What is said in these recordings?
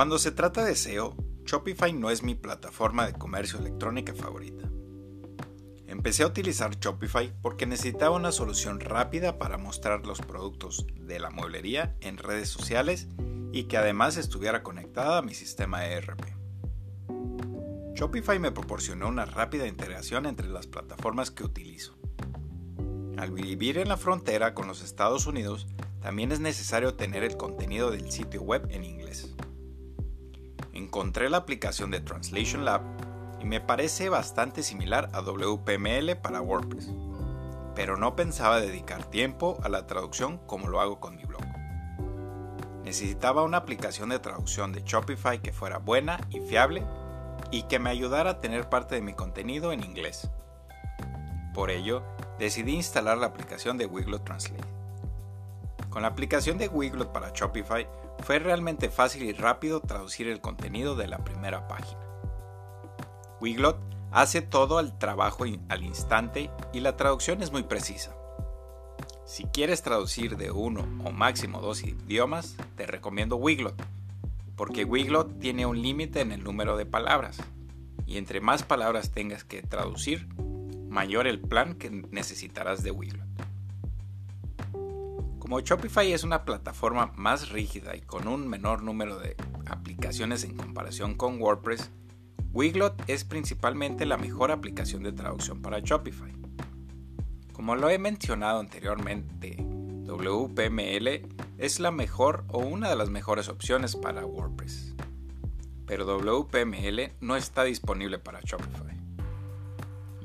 Cuando se trata de SEO, Shopify no es mi plataforma de comercio electrónica favorita. Empecé a utilizar Shopify porque necesitaba una solución rápida para mostrar los productos de la mueblería en redes sociales y que además estuviera conectada a mi sistema ERP. Shopify me proporcionó una rápida integración entre las plataformas que utilizo. Al vivir en la frontera con los Estados Unidos, también es necesario tener el contenido del sitio web en inglés. Encontré la aplicación de Translation Lab y me parece bastante similar a WPML para WordPress, pero no pensaba dedicar tiempo a la traducción como lo hago con mi blog. Necesitaba una aplicación de traducción de Shopify que fuera buena y fiable y que me ayudara a tener parte de mi contenido en inglés. Por ello, decidí instalar la aplicación de Wiglot Translate. Con la aplicación de Wiglot para Shopify fue realmente fácil y rápido traducir el contenido de la primera página. Wiglot hace todo el trabajo al instante y la traducción es muy precisa. Si quieres traducir de uno o máximo dos idiomas, te recomiendo Wiglot, porque Wiglot tiene un límite en el número de palabras, y entre más palabras tengas que traducir, mayor el plan que necesitarás de Wiglot. Como Shopify es una plataforma más rígida y con un menor número de aplicaciones en comparación con WordPress, Wiglot es principalmente la mejor aplicación de traducción para Shopify. Como lo he mencionado anteriormente, WPML es la mejor o una de las mejores opciones para WordPress. Pero WPML no está disponible para Shopify.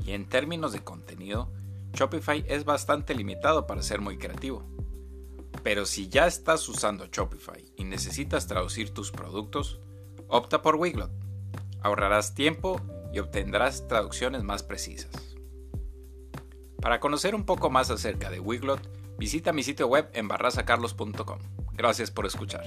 Y en términos de contenido, Shopify es bastante limitado para ser muy creativo. Pero si ya estás usando Shopify y necesitas traducir tus productos, opta por Wiglot ahorrarás tiempo y obtendrás traducciones más precisas. Para conocer un poco más acerca de Wiglot, visita mi sitio web en barrasacarlos.com. Gracias por escuchar.